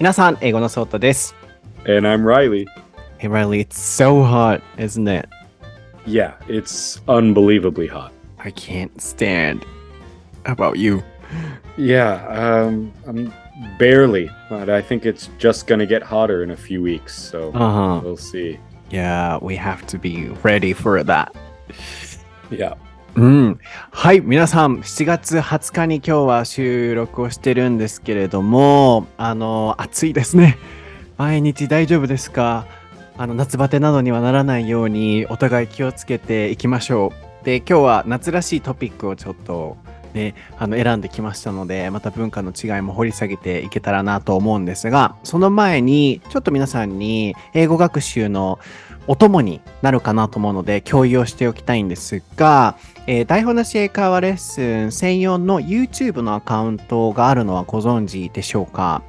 皆さん、英語のソータです。And I'm Reilly. Hey Reilly, it's so hot, isn't it? Yeah, it's unbelievably hot. I can't stand. How about you? Yeah, um, I'm barely, but I think it's just gonna get hotter in a few weeks, so uh-huh. we'll see. Yeah, we have to be ready for that. Yeah. うん。はい、皆さん、7月20日に今日は収録をしてるんですけれども、あの、暑いですね。毎日大丈夫ですか？あの、夏バテなどにはならないように、お互い気をつけていきましょう。で、今日は夏らしいトピックをちょっと、ね、あの選んできましたので、また文化の違いも掘り下げていけたらなと思うんですが、その前に、ちょっと皆さんに英語学習のお供になるかなと思うので、共有をしておきたいんですが、えー台本なし英会話レッスン専用の YouTube のアカウントがあるのはご存知でしょうか？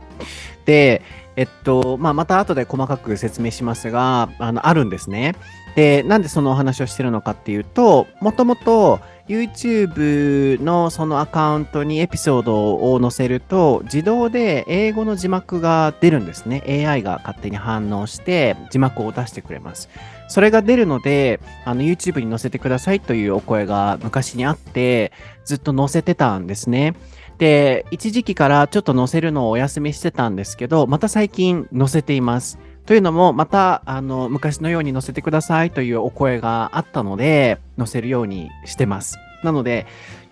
で、えっと、まあ、また後で細かく説明しますが、あの、あるんですね。で、なんでそのお話をしてるのかっていうと、もともと YouTube のそのアカウントにエピソードを載せると、自動で英語の字幕が出るんですね。AI が勝手に反応して字幕を出してくれます。それが出るので、あの YouTube に載せてくださいというお声が昔にあって、ずっと載せてたんですね。で、一時期からちょっと載せるのをお休みしてたんですけど、また最近載せています。というのも、また、あの、昔のように載せてくださいというお声があったので、載せるようにしてます。なので、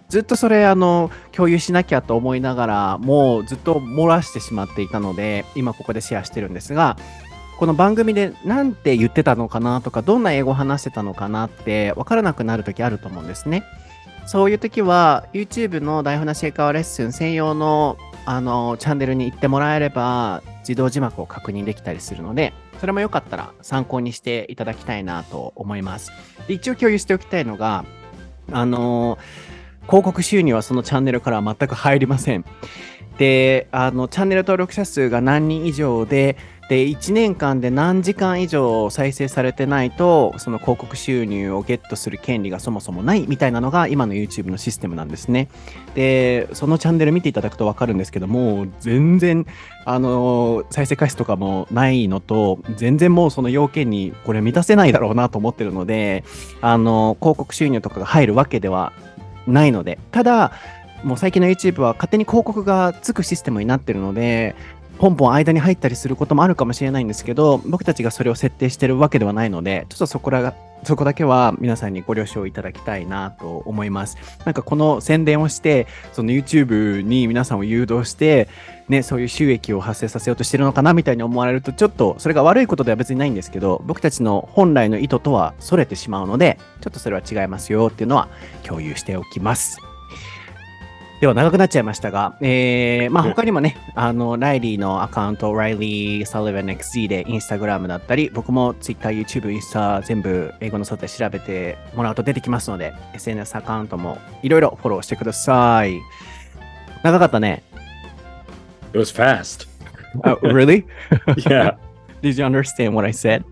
ずっとそれ、あの、共有しなきゃと思いながら、もうずっと漏らしてしまっていたので、今ここでシェアしてるんですが、この番組で何て言ってたのかなとか、どんな英語を話してたのかなって分からなくなるときあると思うんですね。そういうときは、YouTube の台本なし英会話レッスン専用のあのチャンネルに行ってもらえれば、自動字幕を確認できたりするので、それもよかったら参考にしていただきたいなと思います。で一応共有しておきたいのが、あの広告収入はそのチャンネルからは全く入りません。で、あの、チャンネル登録者数が何人以上で、で、1年間で何時間以上再生されてないと、その広告収入をゲットする権利がそもそもないみたいなのが今の YouTube のシステムなんですね。で、そのチャンネル見ていただくとわかるんですけども、全然、あの、再生回数とかもないのと、全然もうその要件にこれ満たせないだろうなと思ってるので、あの、広告収入とかが入るわけではないので、ただ、もう最近の YouTube は勝手に広告がつくシステムになってるので、ポンポン間に入ったりすることもあるかもしれないんですけど、僕たちがそれを設定してるわけではないので、ちょっとそこらが、そこだけは皆さんにご了承いただきたいなと思います。なんかこの宣伝をして、その YouTube に皆さんを誘導して、ね、そういう収益を発生させようとしてるのかなみたいに思われると、ちょっとそれが悪いことでは別にないんですけど、僕たちの本来の意図とは逸れてしまうので、ちょっとそれは違いますよっていうのは共有しておきます。では長くなっちゃいましたが、えー、まあ他にもね、あの、ライリーのアカウント、ライリー・サリバン XZ でインスタグラムだったり、僕も Twitter、YouTube、インスタ全部英語の外で調べてもらうと出てきますので、SNS アカウントもいろいろフォローしてください。長かったね。It was fast. Uh, really? Yeah. Did you understand what I said?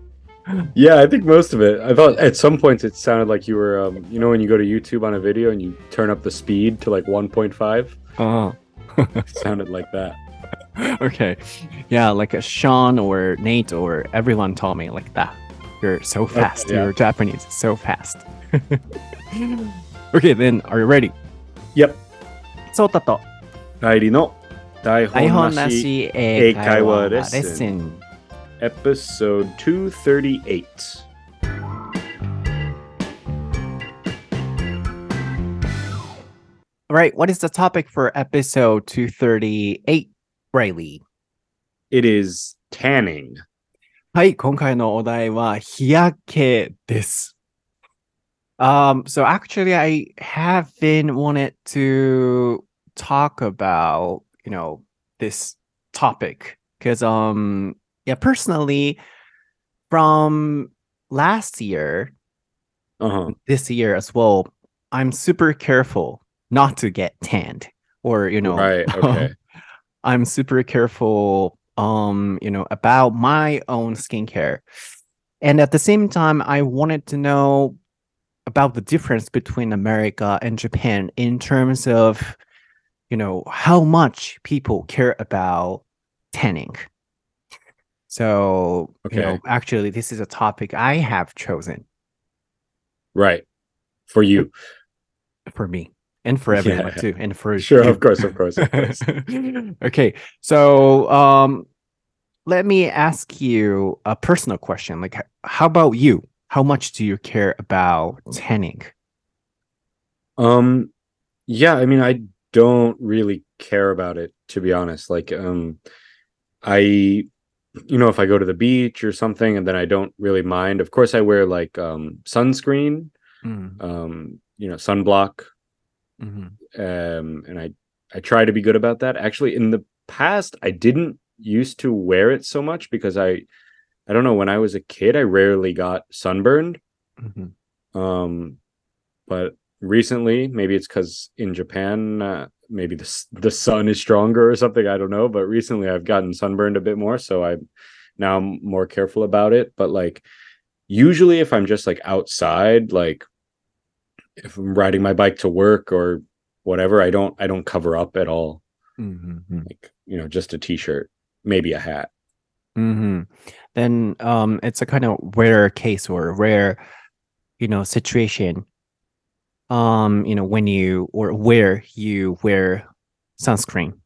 yeah, I think most of it. I thought at some points it sounded like you were, um, you know, when you go to YouTube on a video and you turn up the speed to like 1.5? Uh, It sounded like that. okay. Yeah, like a Sean or Nate or everyone told me like that. You're so fast. yeah. You're Japanese. So fast. okay, then are you ready? Yep. そうたとライリーの台台本な本なしし英会話レッ英会話レッスン。 episode 238. All right, what is the topic for episode 238, Reilly? It is tanning. はい、今回のお題は日焼けです。Um, so actually, I have been wanted to talk about, you know, this topic because um, yeah, personally, from last year, Uh-huh. this year as well, I'm super careful not to get tanned or, you know, Right, okay. I'm super careful um you know about my own skincare and at the same time i wanted to know about the difference between america and japan in terms of you know how much people care about tanning So, you know, Okay. actually, this is a topic I have chosen Right. For you. for me and for everyone Yeah. too, and for Sure, you. of course, of course, of course. okay, so um, let me ask you a personal question. Like, how about you? How much do you care about tanning? Um yeah, I mean I don't really care about it to be honest. Like um I you know if I go to the beach or something and then I don't really mind. Of course I wear like um sunscreen, Mm, um you know, sunblock mhm, um and I I try to be good about that. Actually in the past I didn't used to wear it so much because I I don't know when I was a kid I rarely got sunburned. mhm, Um, but recently, maybe it's because in Japan, uh, maybe the the sun is stronger or something. I don't know. But recently, I've gotten sunburned a bit more, so I now I'm more careful about it. But like usually, if I'm just like outside, like if I'm riding my bike to work or whatever, I don't I don't cover up at all. mhm, mhm. Like you know, just a t-shirt, maybe a hat. hmm Then um, it's a kind of rare case or rare, you know, situation. Um, you know, when you or where you wear sunscreen.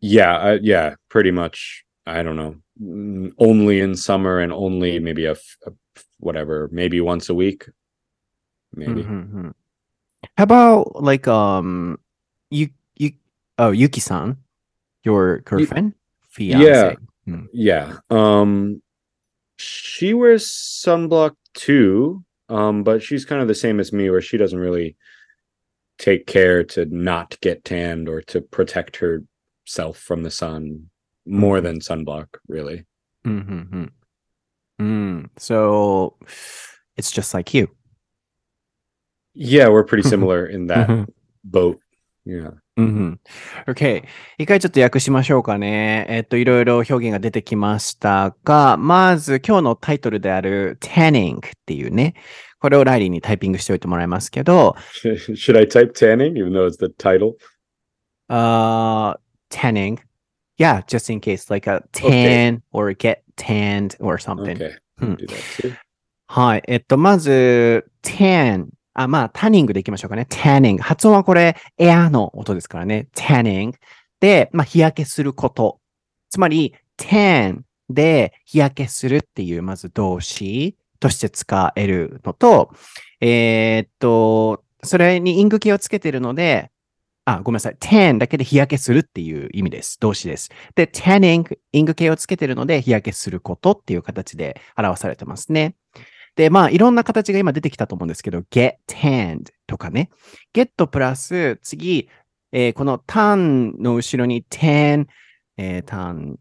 Yeah, uh, yeah, pretty much. I don't know. mm, Only in summer and only maybe a whatever, maybe once a week. Maybe. Mhm, mhm. How about like um, you you oh Yuki-san, your girlfriend, fiance. Mm. Yeah. Um she wears sunblock too. Um, but she's kind of the same as me where she doesn't really take care to not get tanned or to protect herself from the sun more Mhm. than sunblock, really. Mhm, mhm. Mm. So it's just like you. Yeah, we're pretty similar in that Mhm. boat. Yeah. うん。OK。一回ちょっと訳しましょうかね。えっと、いろいろ表現が出てきましたが、まず今日のタイトルである tanning っていうね、これをライリーにタイピングしておいてもらいますけど、Should I type tanning even though it's the title? uh, tanning. Yeah, just in case, like a tan or get tanned or something. Okay. Hmm. はい。えっと、まず、tan。あ、まあ、タニングでいきましょうかね。tanning。発音はこれ、エアの音ですからね。tanning。で、まあ、日焼けすること。つまり、tan で日焼けするっていう、まず動詞として使えるのと、えーっと、それにイング系をつけてるので、あ、ごめんなさい。tan だけで日焼けするっていう意味です。動詞です。で、tanning、イング系をつけてるので、日焼けすることっていう形で表されてますね。で、まあ、いろんな形が今出てきたと思うんですけど、get hand とかね。get プラス、次、えーこの tan の後ろに tan、えー tan、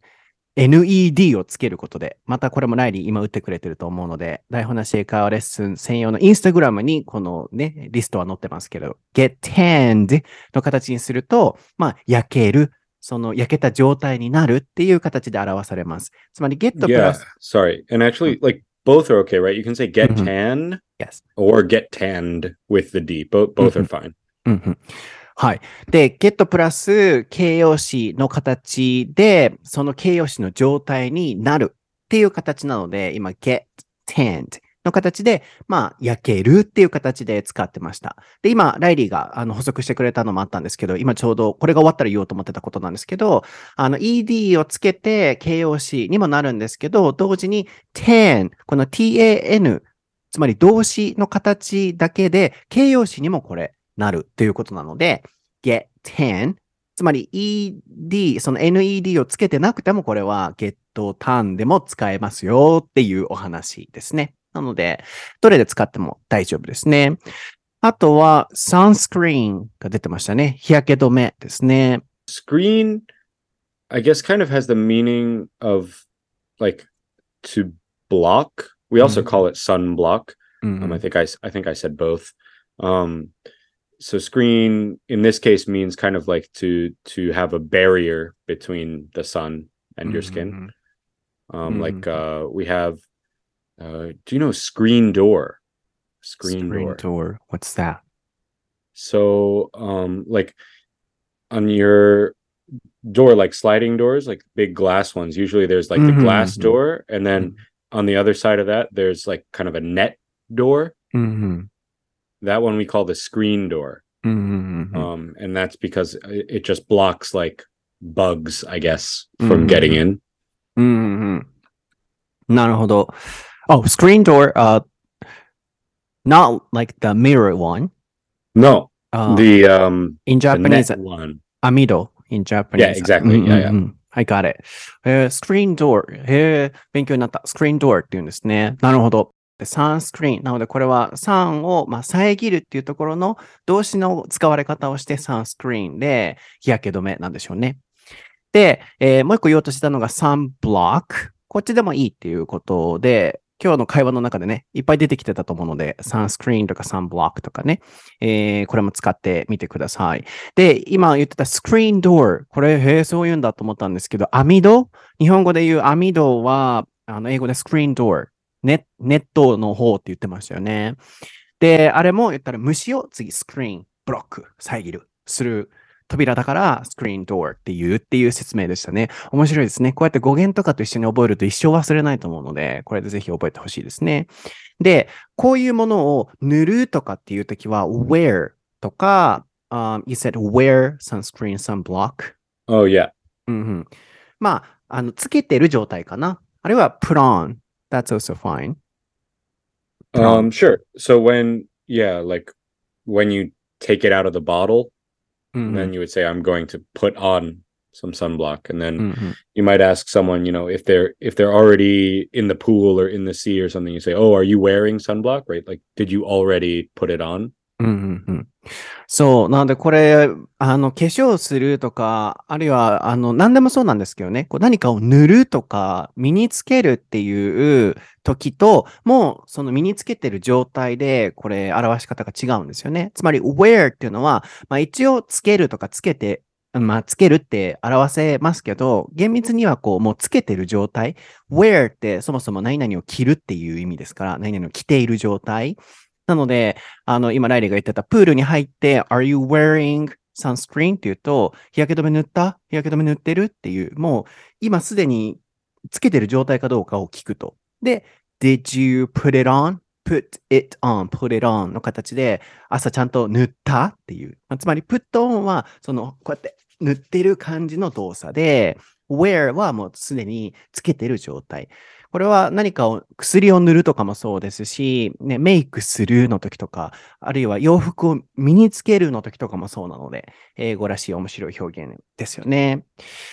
ned をつけることで、またこれもライリー今打ってくれてると思うので、台本なし英会話レッスン専用のインスタグラムにこのね、リストは載ってますけど、get tanned の形にすると、まあ、焼ける、その焼けた状態になるっていう形で表されます。つまり get プ Yeah. Sorry. And actually, like both are okay, right? You can say get Mhm. tan yes. or get tanned with the D. Both both are fine. うんうんはい。で、ゲットプラス形容詞の形で、その形容詞の状態になるっていう形なので、今、get tanned の形で、まあ、焼けるっていう形で使ってました。で、今、ライリーがあの補足してくれたのもあったんですけど、今ちょうどこれが終わったら言おうと思ってたことなんですけど、あの、ed をつけて形容詞にもなるんですけど、同時に tan、この tan、つまり動詞の形だけで形容詞にもこれなるということなので、get tan、つまり ed、その ned をつけてなくてもこれは get tan でも使えますよっていうお話ですね。なので、どれで使っても大丈夫ですね。あとは sunscreen が出てましたね。日焼け止めですね。 Screen, I guess, kind of has the meaning of like to block. We also Mhm. call it sunblock. うん Um, I think I s- I think I said both. Um, so screen in this case means kind of like to to have a barrier between the sun and your skin. うん Um, like Mhm. uh, we have. Uh, do you know screen door? Screen, Screen door. door. What's that? So, um, like on your door like sliding doors, like big glass ones. Usually there's like the Mhm, glass mhm. door, and then on the other side of that, there's like kind of a net door. うんうん。 That one we call the screen door. うんうんうんうん Um, and that's because it it just blocks like bugs, I guess, from Mhm. getting in. うんうんうん。なるほど。 Oh, screen door, uh, not like the mirror one. No, Uh, the um in the Japanese, net one. amido in Japanese. Yeah, exactly. うんうんうん Yeah, yeah. I got it. えー、スクリーンドア。へえ、勉強になった。スクリーンドアって言うんですね。なるほど。でサンスクリーン。なので、これはサンを、まあ、遮るっていうところの動詞の使われ方をしてサンスクリーンで日焼け止めなんでしょうね。で、えーもう一個言おうとしたのがサンブロック。こっちでもいいっていうことで、今日の会話の中でね、いっぱい出てきてたと思うので、サンスクリーンとかサンブロックとかね、えーこれも使ってみてください。で、今言ってたスクリーンドア。これ、へえ、そう言うんだと思ったんですけど、網戸日本語で言う網戸は、あの、英語でスクリーンドア。ネネットの方って言ってましたよね。で、あれも言ったら虫を次、スクリーン、ブロック、遮る、する扉だから、スクリーンドアっていうっていう説明でしたね。面白いですね。こうやって語源とかと一緒に覚えると一生忘れないと思うので、これでぜひ覚えてほしいですね。で、こういうものを塗るとかっていうときは、wear とか、um, you said wear sunscreen, sunblock? Oh yeah. うんうん、まあ、あの、つけてる状態かな。あるいは put on. That's also fine. Um sure. So when yeah, like when you take it out of the bottle, mm-hmm. then you would say i'm going to put on some sunblock and then mm-hmm. you might ask someone you know if they're if they're already in the pool or in the sea or something you say oh are you wearing sunblock right like did you already put it on そう。なので、これ、あの、化粧するとか、あるいは、あの、何でもそうなんですけどね、こう何かを塗るとか、身につけるっていう時と、もう、その身につけてる状態で、これ、表し方が違うんですよね。つまり、wear っていうのは、まあ、一応、つけるとかつけて、まあ、つけるって表せますけど、厳密にはこう、もうつけてる状態。wear ってそもそも何々を着るっていう意味ですから、何々を着ている状態。なので、あの、今、ライリーが言ってた、プールに入って、Are you wearing sunscreen? って言うと、日焼け止め塗った？日焼け止め塗ってる？っていう、もう、今すでにつけてる状態かどうかを聞くと。で、Did you put it on? put it on, put it on の形で、朝ちゃんと塗った？っていう。つまり、put on は、その、こうやって塗ってる感じの動作で、wear はもうすでにつけてる状態。これは何かを、薬を塗るとかもそうですし、ね、メイクするの時とか、あるいは洋服を身につけるの時とかもそうなので、英語らしい面白い表現ですよね。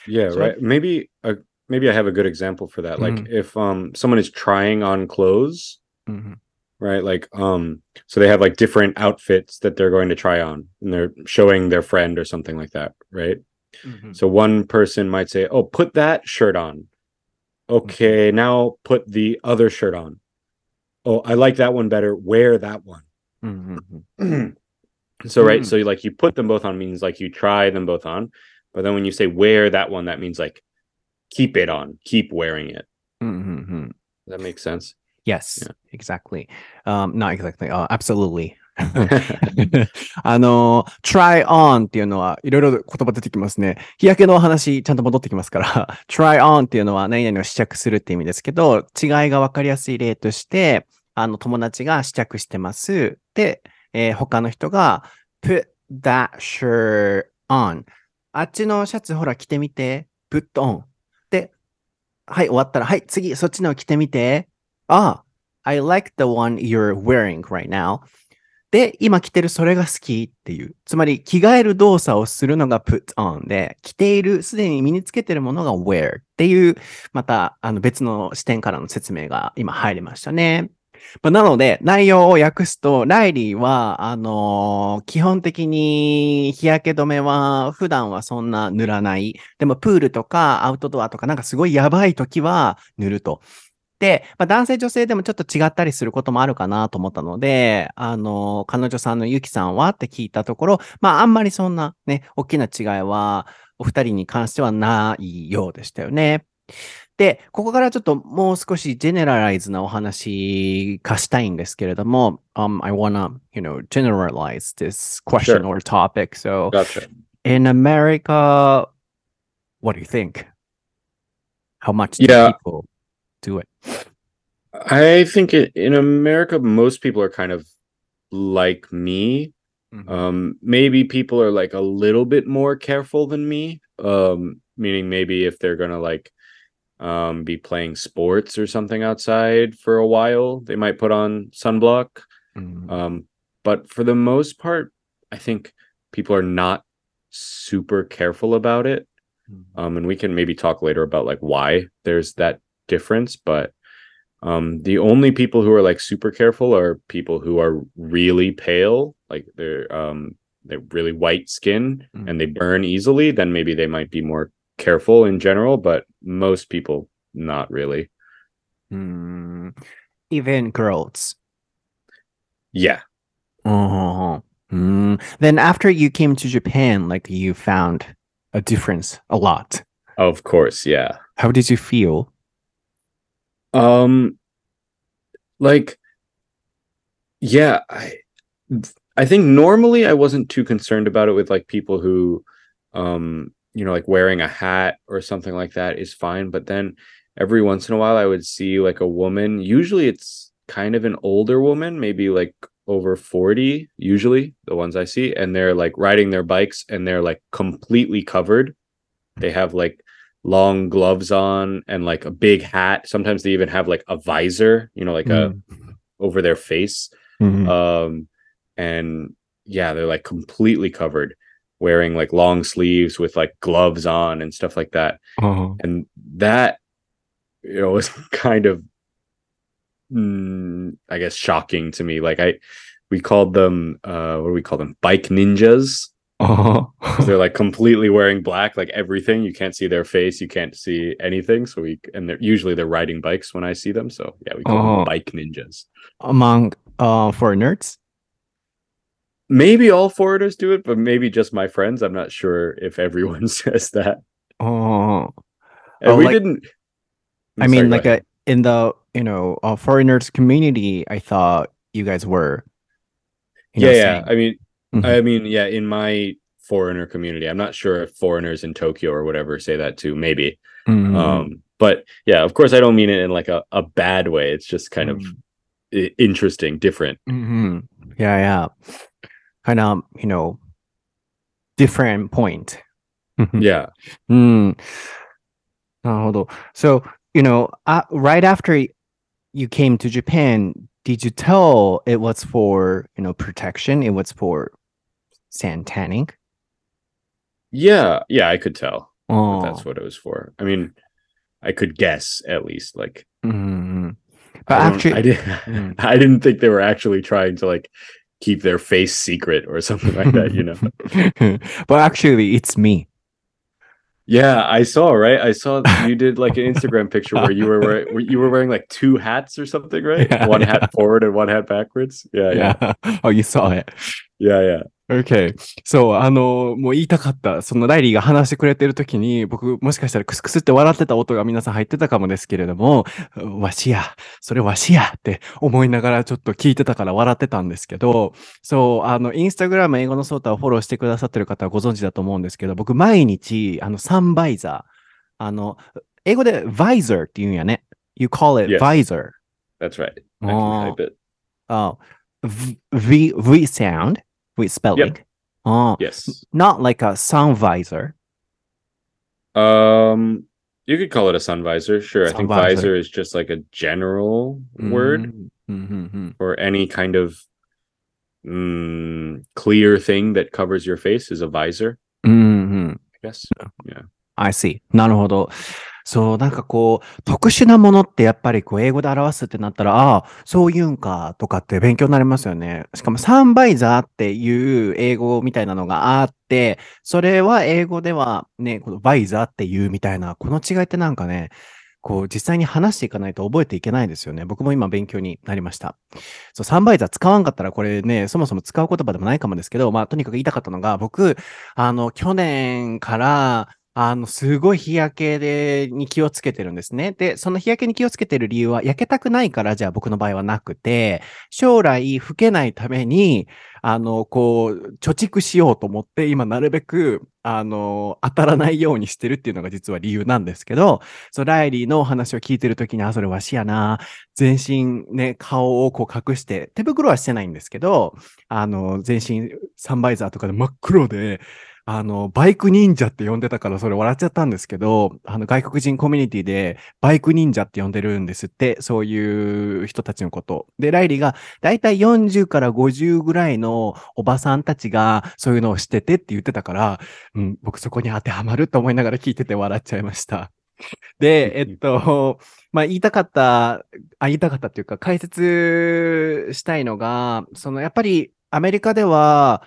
Yeah, right. Maybe uh, maybe I have a good example for that. Like Mm. if um someone is trying on clothes, うん、right? Like um so they have like different outfits that they're going to try on and they're showing their friend or something like that, right? うん So one person might say, "Oh, put that shirt on." Okay, mm-hmm. now put the other shirt on. Oh, I like that one better. Wear that one. Mm-hmm. so right, mm-hmm. so you like you put them both on means like you try them both on, but then when you say wear that one, that means like keep it on, keep wearing it. Mm-hmm. That makes sense. Yes, yeah. exactly. Um, not exactly. Uh, absolutely. あの、try on っていうのはいろいろ言葉出てきますね。日焼けのお話ちゃんと戻ってきますから、try on っていうのは何々を試着するって意味ですけど、違いがわかりやすい例として、あの、友達が試着してます。で、えー他の人が put that shirt on. あっちのシャツほら着てみて。put on. で、はい、終わったら、はい、次、そっちの着てみて。ああ、I like the one you're wearing right now. で、今着てるそれが好きっていう。つまり、着替える動作をするのが put on で、着ている、すでに身につけてるものが wear っていう、また、あの別の視点からの説明が今入りましたね。まあなので、内容を訳すと、ライリーは、あのー基本的に日焼け止めは普段はそんな塗らない。でも、プールとかアウトドアとかなんかすごいやばい時は塗ると。で、まあ、男性女性でもちょっと違ったりすることもあるかなと思ったので、あの、彼女さんのゆきさんはって聞いたところ、まあ、あんまりそんなね、大きな違いは、お二人に関してはないようでしたよね。で、ここからちょっともう少しジェネラライズなお話化したいんですけれども、um, I wanna, you know, generalize this question Sure. or topic. So, Gotcha. in America, what do you think? How much do Yeah. people do it? I think it, in America, most people are kind of like me. Mhm. Um, maybe people are like a little bit more careful than me. Um, meaning maybe if they're gonna like um be playing sports or something outside for a while, they might put on sunblock. Mhm. Um, but for the most part, I think people are not super careful about it. Um, and we can maybe talk later about like why there's that difference, but um, the only people who are like super careful are people who are really pale, like they're um they're really white skin Mm. and they burn easily, then maybe they might be more careful in general, but most people not really. Mm. Even girls. Yeah. Oh. Mm. Then after you came to Japan, like you found a difference a lot. Of course, yeah. How did you feel? Um like yeah, I I think normally I wasn't too concerned about it with like people who um you know like wearing a hat or something like that is fine, but then every once in a while I would see like a woman, usually it's kind of an older woman, maybe like over 40 usually the ones I see and they're like riding their bikes and they're like completely covered. They have like long gloves on and like a big hat. Sometimes they even have like a visor, you know, like a Mm. over their face. Mhm. Um and yeah, they're like completely covered, wearing like long sleeves with like gloves on and stuff like that. Oh. And that you know was kind of mm, I guess shocking to me. Like I we called them uh what do we call them? Bike ninjas. Oh. 'cause they're like completely wearing black, like everything. You can't see their face, you can't see anything. So we and they're usually they're riding bikes when I see them. So yeah, we call Oh. them bike ninjas. Among uh foreigners? Maybe all foreigners do it, but maybe just my friends. I'm not sure if everyone says that. Oh. And Oh, we like- didn't. I I'm mean, sorry, like a, in the you know uh, foreigners community, I thought you guys were. you know, yeah, yeah. saying- I mean, Mm-hmm. I mean, yeah, in my foreigner community, I'm not sure if foreigners in Tokyo or whatever say that too, maybe. Mm-hmm. Um, but yeah, of course, I don't mean it in like a, a bad way. It's just kind mm-hmm. of interesting, different. Mm-hmm. Yeah, yeah. Kind of, you know, different point. Mm-hmm. yeah. Mm. on. so, you know, uh, right after you came to Japan, did you tell it was for, you know, protection? It was for sand tanning? Yeah. Yeah. I could tell. Oh. that's what it was for. I mean, I could guess at least. Like, Mhm. But I actually, I did. Mm. I didn't think they were actually trying to like keep their face secret or something like that. You know. but actually, it's me. Yeah, I saw. Right, I saw you did like an Instagram picture where you were wearing, you were wearing like two hats or something, right? Yeah, one yeah. hat forward and one hat backwards. Yeah, yeah, Yeah. oh, you saw it. yeah, yeah. Okay. そう、あの、もう言いたかった。そのライリーが話してくれてるときに、僕、もしかしたらクスクスって笑ってた音が皆さん入ってたかもですけれども、わしや、それわしやって思いながらちょっと聞いてたから笑ってたんですけど、そう、あの、インスタグラム英語のソータをフォローしてくださってる方はご存知だと思うんですけど、僕、毎日、あの、サンバイザー、あの、英語で visor って言うんやね。You call it Yes. visor. That's right. I Oh. can type it. Oh, v, v, v sound with spelling. Oh, Yes. not like a sound visor. Um, you could call it a sun visor. Sure. I Sun think visor. visor is just like a general word Mm, mm, mm, for any kind of mm, clear thing that covers your face is a visor. mm, mm, mm. I guess. I see. なるほど。 そう、なんかこう、特殊なものってやっぱりこう、英語で表すってなったら、ああ、そういうんか、とかって勉強になりますよね。しかも、サンバイザーっていう英語みたいなのがあって、それは英語ではね、このバイザーっていうみたいな、この違いってなんかね、こう、実際に話していかないと覚えていけないですよね。僕も今勉強になりました。そう、サンバイザー使わんかったらこれね、そもそも使う言葉でもないかもですけど、まあ、とにかく言いたかったのが、僕、あの、去年から、あの、すごい日焼けで、に気をつけてるんですね。で、その日焼けに気をつけてる理由は、焼けたくないから、じゃあ僕の場合はなくて、将来老けないために、あの、こう、貯蓄しようと思って、今なるべく、あの、当たらないようにしてるっていうのが実は理由なんですけど、そう、ライリーのお話を聞いてるときに、あ、それわしやな、全身ね、顔をこう隠して、手袋はしてないんですけど、あの、全身サンバイザーとかで真っ黒で、あの、バイク忍者って呼んでたからそれ笑っちゃったんですけど、あの、外国人コミュニティでバイク忍者って呼んでるんですって、そういう人たちのこと。で、ライリーがだいたい40から50ぐらいのおばさんたちがそういうのをしててって言ってたから、うん、僕そこに当てはまると思いながら聞いてて笑っちゃいました。で、えっと、まあ、言いたかった、あ、言いたかったっていうか、解説したいのが、その、やっぱりアメリカでは、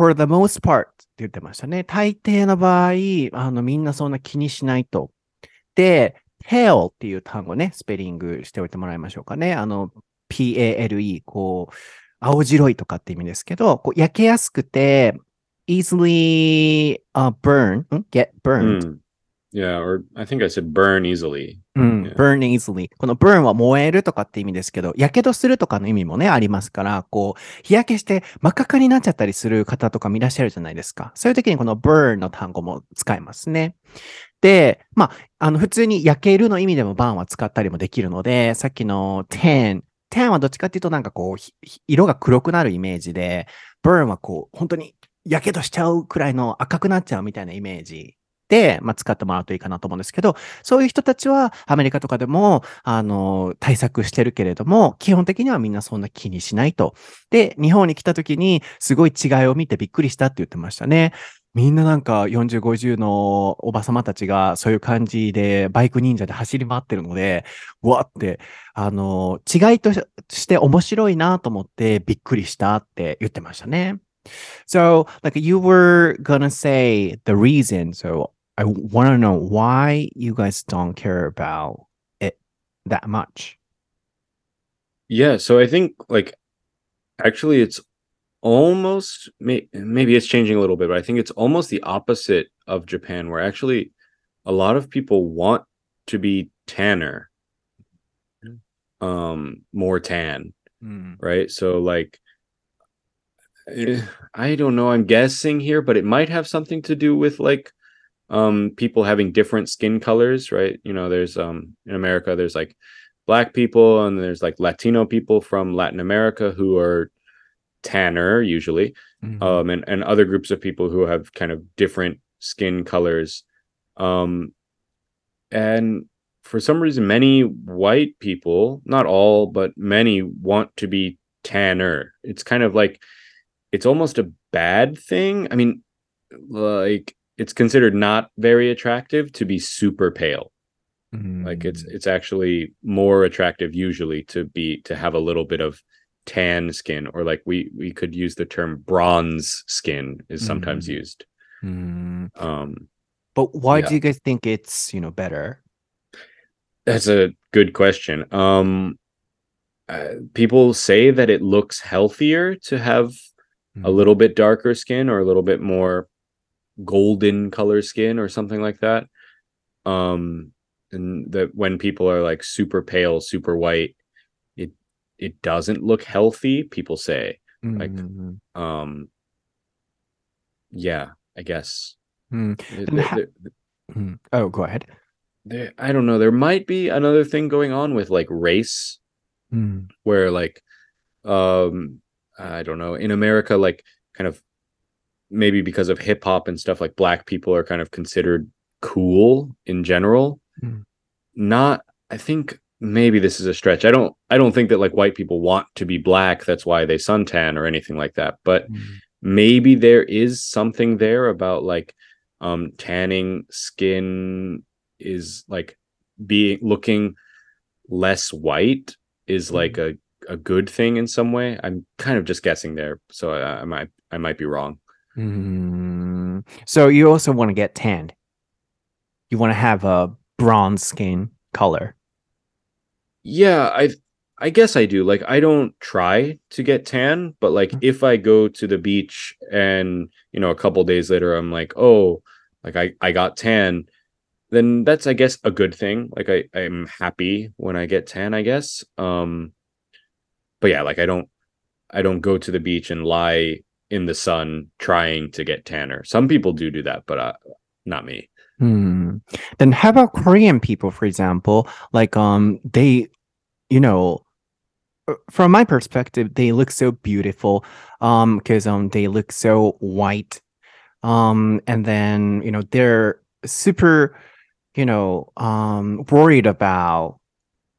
for the most part って言ってましたね。大抵の場合、あの、みんなそんな気にしないと。で、pale っていう単語ね、スペリングしておいてもらいましょうかね。あの、p-a-l-e、こう、青白いとかって意味ですけど、こう焼けやすくて、easily、uh, burn, get burned、Yeah, or I think I said burn easily. うん、yeah. burn easily. この burn は燃えるとかって意味ですけど、やけどするとかの意味もね、ありますから、こう、日焼けして真っ赤かになっちゃったりする方とかもいらっしゃるじゃないですか。そういう時にこの burn の単語も使えますね。で、まあ、あの、普通に焼けるの意味でも burn は使ったりもできるので、さっきの tan、tan はどっちかっていうとなんかこう、色が黒くなるイメージで、burn はこう、本当にやけどしちゃうくらいの赤くなっちゃうみたいなイメージ、まあ、使ってもらうといいかなと思うんですけど、そういう人たちはアメリカとかでも、あの、対策してるけれども、基本的にはみんなそんな気にしないと。で、日本に来た時にすごい違いを見てびっくりしたって言ってましたね。みんななんか40、50のおばさまたちがそういう感じでバイク忍者で走り回ってるので、わって、あの、違いとして面白いなと思ってびっくりしたって言ってましたね。So, like you were gonna say the reason, so I want to know why you guys don't care about it that much. Yeah, so I think like actually it's almost maybe it's changing a little bit, but I think it's almost the opposite of Japan where actually a lot of people want to be tanner. Um more tan. Mm. Right? So like eh, I don't know, I'm guessing here, but it might have something to do with like um people having different skin colors right? You know there's um in america there's like black people and there's like latino people from latin america who are tanner usually mm-hmm. um and, and other groups of people who have kind of different skin colors. Um and for some reason many white people not all but many want to be tanner. It's kind of like it's almost a bad thing. I mean like it's considered not very attractive to be super pale. Mm. Like it's mm. it's actually more attractive usually to be to have a little bit of tan skin or like we we could use the term bronze skin is sometimes mm. used. Mm. Um but why yeah. do you guys think it's, you know, better? That's a good question. Um uh, people say that it looks healthier to have mm. a little bit darker skin or a little bit more golden color skin or something like that. Um, and that when people are like super pale, super white, it it doesn't look healthy. People say mm-hmm. like, um, yeah, I guess. Mm. Ha- oh, go ahead. There, I don't know. There might be another thing going on with like race, mm. where like, um, I don't know. In America, like kind of maybe because of hip hop and stuff like black people are kind of considered cool in general. Mm. Not I think maybe this is a stretch. I don't I don't think that like white people want to be black, that's why they suntan or anything like that. But mm. maybe there is something there about like um tanning skin is like being looking less white is mm. like a a good thing in some way. I'm kind of just guessing there, so I, I might I might be wrong. Mm, so you also want to get tanned. You want to have a bronze skin color. Yeah, I I guess I do. Like I don't try to get tan, but like mm-hmm. if I go to the beach and, you know, a couple days later I'm like, "Oh, like I I got tan, then that's I guess a good thing. Like I I'm happy when I get tan, I guess. Um but yeah, like I don't I don't go to the beach and lie in the sun trying to get tanner. Some people do do that, but uh, not me. Hmm. Then how about Korean people, for example? Like, um, they, you know, uh, from my perspective, they look so beautiful, um, because um, they look so white, um, and then you know they're super, you know, um, worried about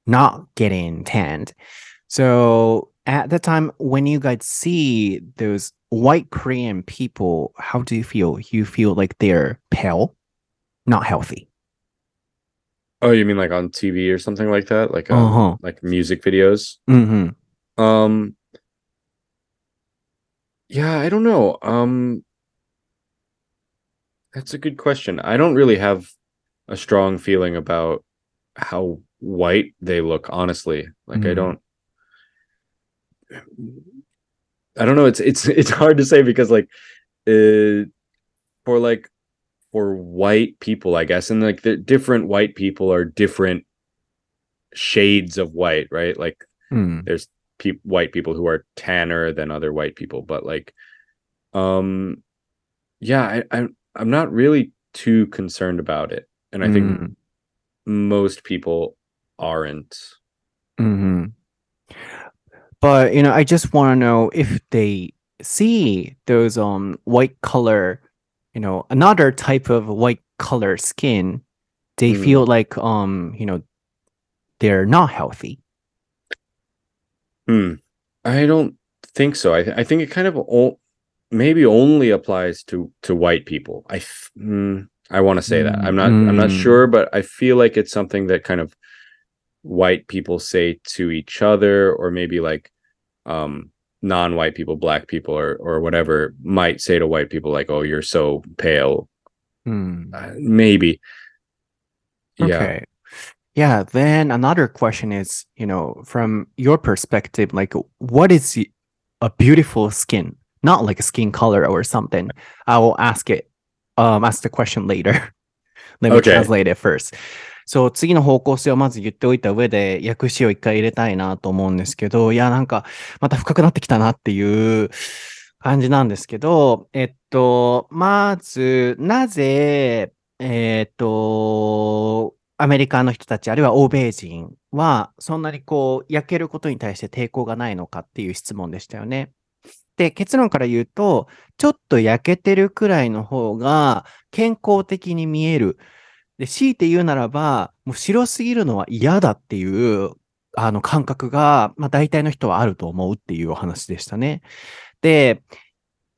not getting tanned. So at the time when you guys see those white Korean people, how do you feel? You feel like they're pale, not healthy. Oh, you mean like on TV or something like that? Like um, Uh-huh. like music videos? Mm-hmm. Um yeah, I don't know. Um that's a good question. I don't really have a strong feeling about how white they look, honestly. Like I Mm. don't I don't know. It's it's it's hard to say because like uh for like for white people, I guess, and like the different white people are different shades of white, right? Like Mm. there's pe- white people who are tanner than other white people, but like um yeah, I, I I'm not really too concerned about it. And I think Mm. most people aren't. hmm But you know, I just want to know if they see those um white color, you know, another type of white color skin, they Mm. feel like um, you know, they're not healthy. Hmm. I don't think so. I th- I think it kind of o- maybe only applies to to white people. I mm, I want to say that. I'm not I'm not Mm. sure, but I feel like it's something that kind of white people say to each other or maybe like um non-white people, black people or or whatever might say to white people like, "Oh, you're so pale." Mm. Uh, maybe. Yeah. Okay. Yeah, then another question is, you know, from your perspective, like what is a beautiful skin? Not like a skin color or something. I will ask it, um, ask the question later. Let me Okay. translate it first. そう、次の方向性をまず言っておいた上で、訳詞を一回入れたいなと思うんですけど、いや、なんか、また深くなってきたなっていう感じなんですけど、えっと、まず、なぜ、えっと、アメリカの人たち、あるいは欧米人は、そんなにこう、焼けることに対して抵抗がないのかっていう質問でしたよね。で、結論から言うと、ちょっと焼けてるくらいの方が健康的に見える。で、強いて言うならば、もう白すぎるのは嫌だっていう、あの感覚が、まあ大体の人はあると思うっていうお話でしたね。で、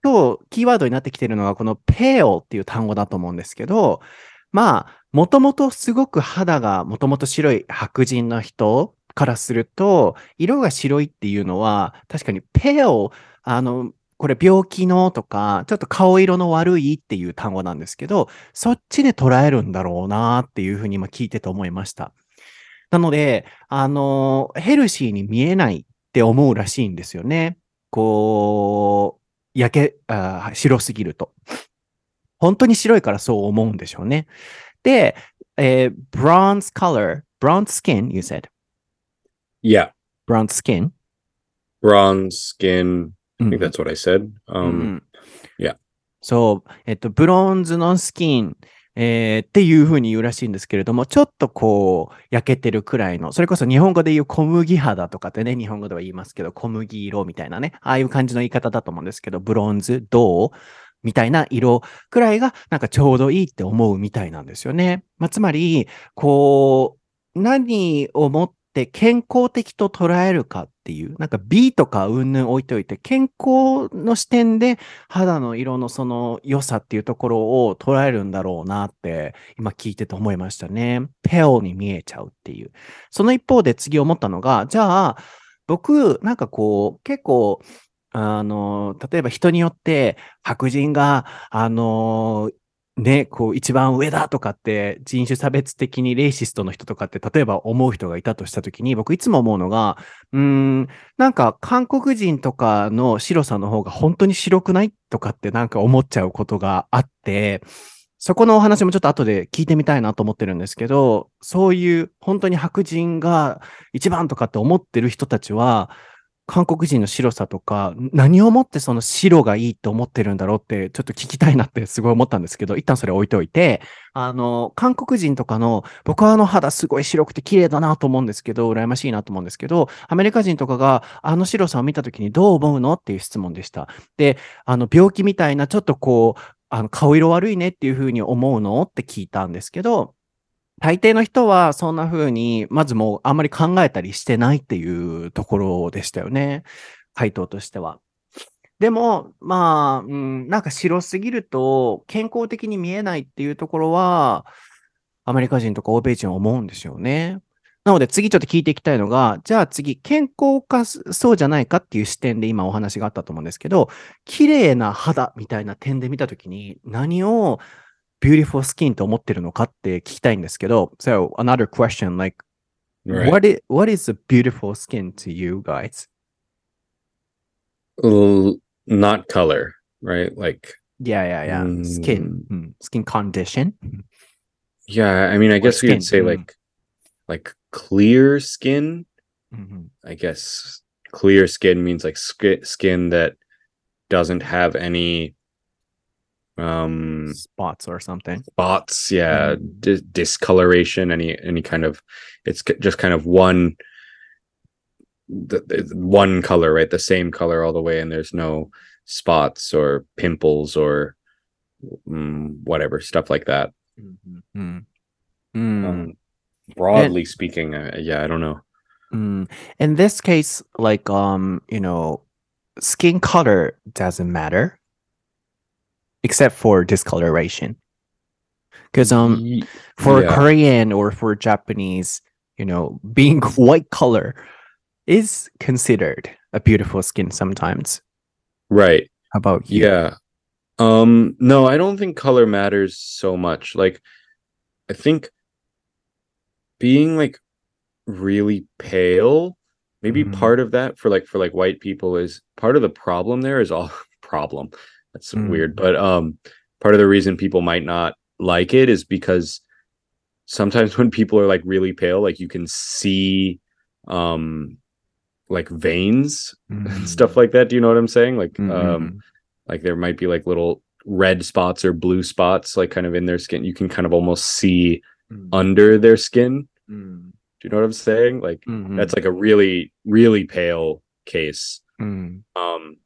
今日キーワードになってきてるのがこの pale っていう単語だと思うんですけど、まあ、もともとすごく肌がもともと白い白人の人からすると、色が白いっていうのは、確かに pale、あの、これ病気のとか、ちょっと顔色の悪いっていう単語なんですけど、そっちで捉えるんだろうなっていうふうに今聞いてて思いました。なので、あの、ヘルシーに見えないって思うらしいんですよね。こう、焼け、あー白すぎると。本当に白いからそう思うんでしょうね。で、えー bronze color, bronze skin, you said? Yeah. bronze skin? Bronze skin. I うん think that's what I said. Um ん yeah. そう、えっと、ブロンズのスキン、えーっていう風に言うらしいんですけれども、ちょっとこう、焼けてるくらいの、それこそ日本語で言う小麦肌とかってね、日本語では言いますけど、小麦色みたいなね、ああいう感じの言い方だと思うんですけど、ブロンズ、銅みたいな色くらいが、なんかちょうどいいって思うみたいなんですよね。まあ、つまり、こう、何をもって健康的と捉えるかっていう、なんか B とか云々置いておいて、健康の視点で肌の色のその良さっていうところを捉えるんだろうなって今聞いてて思いましたね。ペオに見えちゃうっていう。その一方で次思ったのが、じゃあ僕なんかこう結構あの、例えば人によって白人が、あの、ね、こう一番上だとかって人種差別的にレイシストの人とかって例えば思う人がいたとしたときに僕いつも思うのが、うーん、なんか韓国人とかの白さの方が本当に白くないとかってなんか思っちゃうことがあって、そこのお話もちょっと後で聞いてみたいなと思ってるんですけど、そういう本当に白人が一番とかって思ってる人たちは、韓国人の白さとか、何をもってその白がいいと思ってるんだろうって、ちょっと聞きたいなってすごい思ったんですけど、一旦それ置いておいて、あの、韓国人とかの、僕はあの肌すごい白くて綺麗だなと思うんですけど、羨ましいなと思うんですけど、アメリカ人とかがあの白さを見たときにどう思うのっていう質問でした。で、あの、病気みたいなちょっとこう、あの、顔色悪いねっていうふうに思うのって聞いたんですけど、大抵の人はそんな風に、まずもうあんまり考えたりしてないっていうところでしたよね。回答としては。でも、まあ、うん、なんか白すぎると健康的に見えないっていうところは、アメリカ人とか欧米人は思うんですよね。なので次ちょっと聞いていきたいのが、じゃあ次、健康かそうじゃないかっていう視点で今お話があったと思うんですけど、綺麗な肌みたいな点で見たときに何を beautiful skin と思ってるのかって聞きたいんですけど、so another question like, Right. what, is, what is a beautiful skin to you guys? L- not color, right? Like, Yeah, yeah, yeah. Skin, mm, skin condition. yeah, I mean, I Or guess we skin, could say mm. like, like clear skin. Mhm. I guess clear skin means like sk- skin that doesn't have any um Spots or something. spots yeah Mm. dis- discoloration any any kind of it's k- just kind of one the, the- one color right the same color all the way and there's no spots or pimples or mm, whatever stuff like that Mm. Mm. um, broadly speaking uh, yeah i don't know Mm. In this case, like um, you know, skin color doesn't matter except for discoloration. Because um, for yeah. Korean or for Japanese, you know, being white color is considered a beautiful skin sometimes. right How about you? Yeah. Um no, I don't think color matters so much. Like I think being like really pale, maybe Mhm. part of that for like for like white people is part of the problem there is all problem. That's Mm. weird, but um part of the reason people might not like it is because sometimes when people are like really pale, like you can see um like veins and stuff like that. Do you know what I'm saying? Like Mm-hmm. um like there might be like little red spots or blue spots like kind of in their skin you can kind of almost see under their skin Mm-hmm. do you know what i'm saying like that's like a really really pale case Mm-hmm. um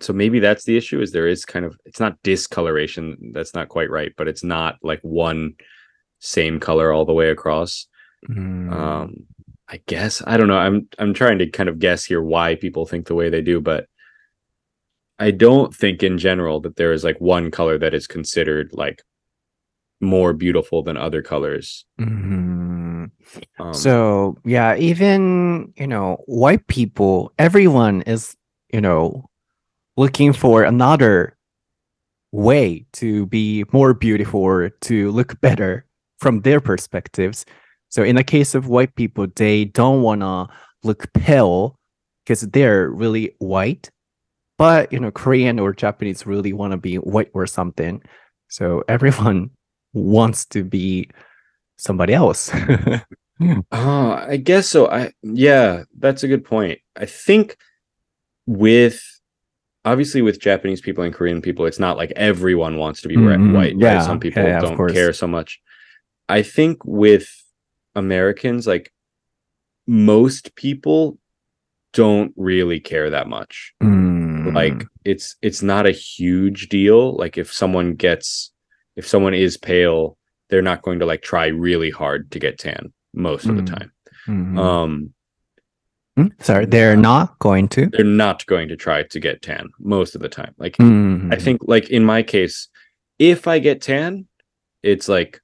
so maybe that's the issue is there is kind of it's not discoloration that's not quite right but it's not like one same color all the way across Mm-hmm. um i guess i don't know i'm i'm trying to kind of guess here why people think the way they do but i don't think in general that there is like one color that is considered like more beautiful than other colors Mm-hmm. um, So yeah, even you know, white people, everyone is you know looking for another way to be more beautiful or to look better from their perspectives. So in the case of white people, they don't wanna look pale because they're really white. But you know, Korean or Japanese really wanna be white or something. So everyone wants to be somebody else. Oh, I guess so. I yeah, that's a good point. I think with obviously with Japanese people and Korean people, it's not like everyone wants to be Mhm. white. Yeah, right? Some people yeah, don't care so much. I think with Americans, like most people don't really care that much. Mm. Like it's it's not a huge deal. Like if someone gets if someone is pale, they're not going to like try really hard to get tan most of the Mm. time. Mhm. Um? Sorry, they're not going to. they're not going to try to get tan most of the time. Like Mhm. I think like in my case, if I get tan, it's like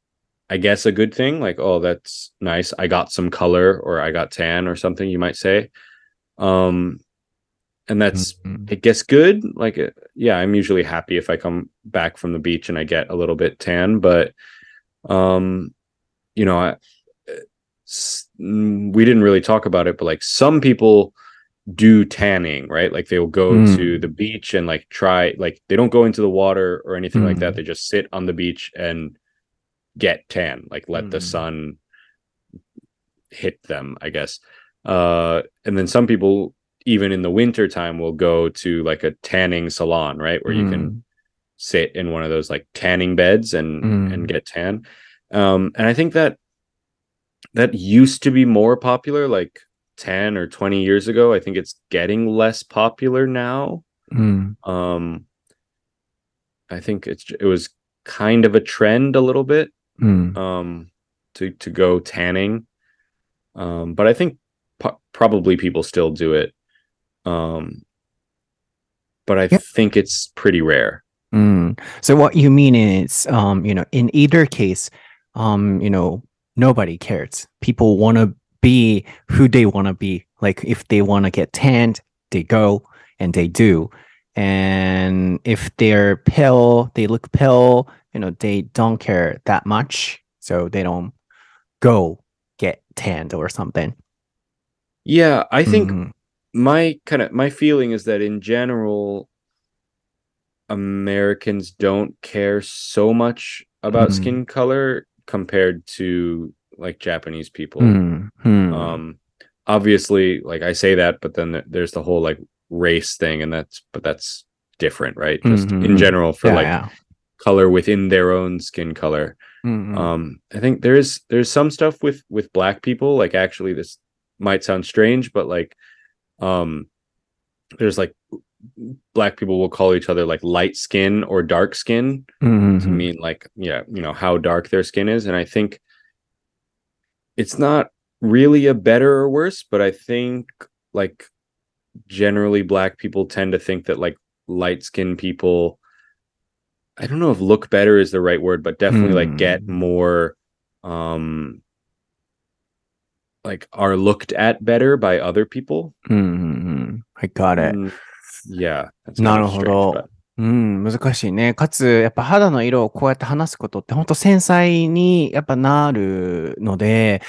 I guess a good thing. Like, oh, that's nice. I got some color or I got tan or something you might say. Um and that's Mhm. I guess good. Like uh, yeah, I'm usually happy if I come back from the beach and I get a little bit tan, but um you know, I, mm, we didn't really talk about it, but like some people do tanning, right? Like they will go Mm. to the beach and like try like they don't go into the water or anything like that. Mm. They just sit on the beach and get tan, like let the Mm. sun hit them, I guess. Uh and then some people even in the winter time will go to like a tanning salon, right? Where you can sit in one of those like tanning beds and Mm. and get tan. Um and I think that that used to be more popular like 10 or 20 years ago. I think it's getting less popular now. Mm. Um, I think it's it was kind of a trend a little bit mm. um, to to go tanning. Um, but I think po- probably people still do it. Um, but I yeah. think it's pretty rare. Mm. So what you mean is, um, you know, in either case, um, you know, nobody cares. People want to be who they want to be. Like if they want to get tanned, they go and they do. And if they're pale, they look pale, you know, they don't care that much. So they don't go get tanned or something. Yeah, I think Mhm. my kind of my feeling is that in general americans don't care so much about Mm. skin color compared to like Japanese people. Mm-hmm. Um, obviously, like I say that, but then there's the whole like race thing, and that's but that's different, right? Just mm-hmm. in mm-hmm. general for yeah, like yeah. color within their own skin color. Mm-hmm. Um, I think there's there's some stuff with with black people. Like actually, this might sound strange, but like, um, there's like black people will call each other like light skin or dark skin mm-hmm. to mean like yeah you know how dark their skin is and i think it's not really a better or worse but i think like generally black people tend to think that like light skinned people i don't know if look better is the right word but definitely mm. like get more um like are looked at better by other people mm-hmm. i got it mm. Mm, yeah なるほど。うん、難しいね。かつ、やっぱ肌の色をこうやって話すことって本当繊細にやっぱなるので、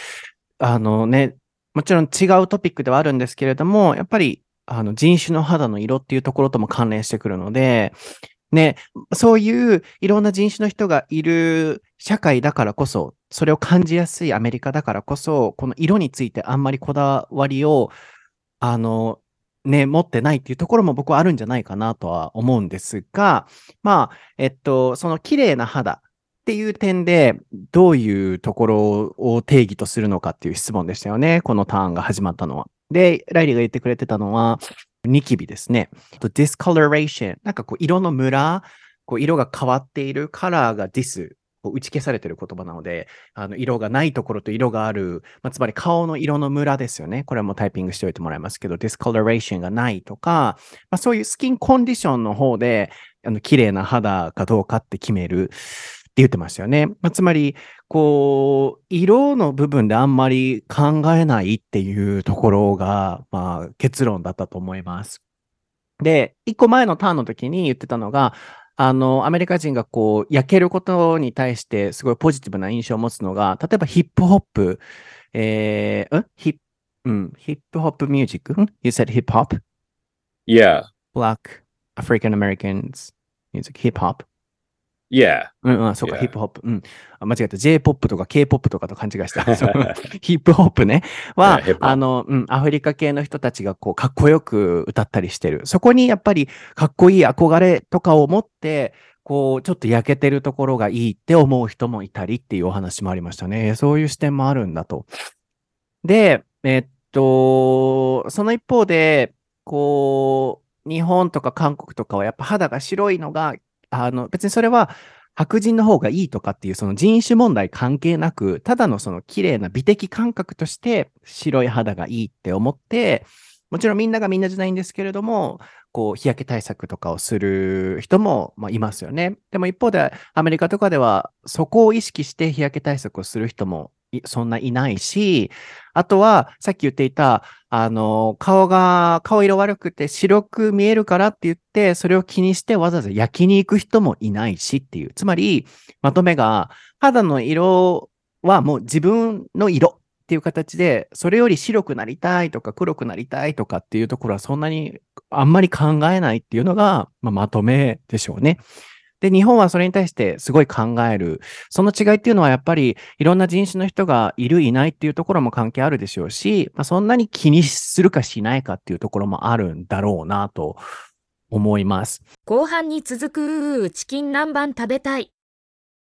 あのね、もちろん違うトピックではあるんですけれども、やっぱりあの人種の肌の色っていうところとも関連してくるので、ね、そういういろんな人種の人がいる社会だからこそ、それを感じやすいアメリカだからこそ、この色についてあんまりこだわりを、あの、ね、持ってないっていうところも僕はあるんじゃないかなとは思うんですが、まあ、えっと、その綺麗な肌っていう点で、どういうところを定義とするのかっていう質問でしたよね。このターンが始まったのは。で、ライリーが言ってくれてたのは、ニキビですね。と discoloration。なんかこう、色のムラ、こう、色が変わっているカラーが dis、打ち消されてる言葉なので、あの、色がないところと色がある、まあ、つまり顔の色のムラですよね。これもタイピングしておいてもらいますけど、discoloration がないとか、まあ、そういうスキンコンディションの方で、あの、綺麗な肌かどうかって決めるって言ってましたよね。まあ、つまり、こう、色の部分であんまり考えないっていうところが、まあ、結論だったと思います。で、一個前のターンの時に言ってたのが、あの、アメリカ人がこう、焼けることに対してすごいポジティブな印象を持つのが、例えばヒップホップ、えー、ん？ヒップ、うん、ヒップホップミュージック？ん ?You said hip hop? yeah Black African Americans music, hip hop? Yeah うんうん、そうか.ヒップホップ。うん。あ間違えた。J-POP とか K-POP とかと勘違いした。ヒップホップね。は Yeah, あの、うん、アフリカ系の人たちがこう、かっこよく歌ったりしてる。そこにやっぱり、かっこいい憧れとかを持って、こう、ちょっと焼けてるところがいいって思う人もいたりっていうお話もありましたね。そういう視点もあるんだと。で、えっと、その一方で、こう、日本とか韓国とかはやっぱ肌が白いのが、あの、別にそれは白人の方がいいとかっていうその人種問題関係なく、ただのその綺麗な美的感覚として白い肌がいいって思って、もちろんみんながみんなじゃないんですけれども、こう、日焼け対策とかをする人も、まあ、いますよね。でも一方で、アメリカとかでは、そこを意識して日焼け対策をする人もそんないないし、あとは、さっき言っていた、あの、顔が、顔色悪くて白く見えるからって言って、それを気にしてわざわざ焼きに行く人もいないしっていう。つまり、まとめが、肌の色はもう自分の色っていう形で、それより白くなりたいとか黒くなりたいとかっていうところはそんなにあんまり考えないっていうのが、まあ、まとめでしょうね。で、日本はそれに対してすごい考える。その違いっていうのはやっぱりいろんな人種の人がいるいないっていうところも関係あるでしょうし、まあ、そんなに気にするかしないかっていうところもあるんだろうなと思います。後半に続くチキン南蛮食べたい。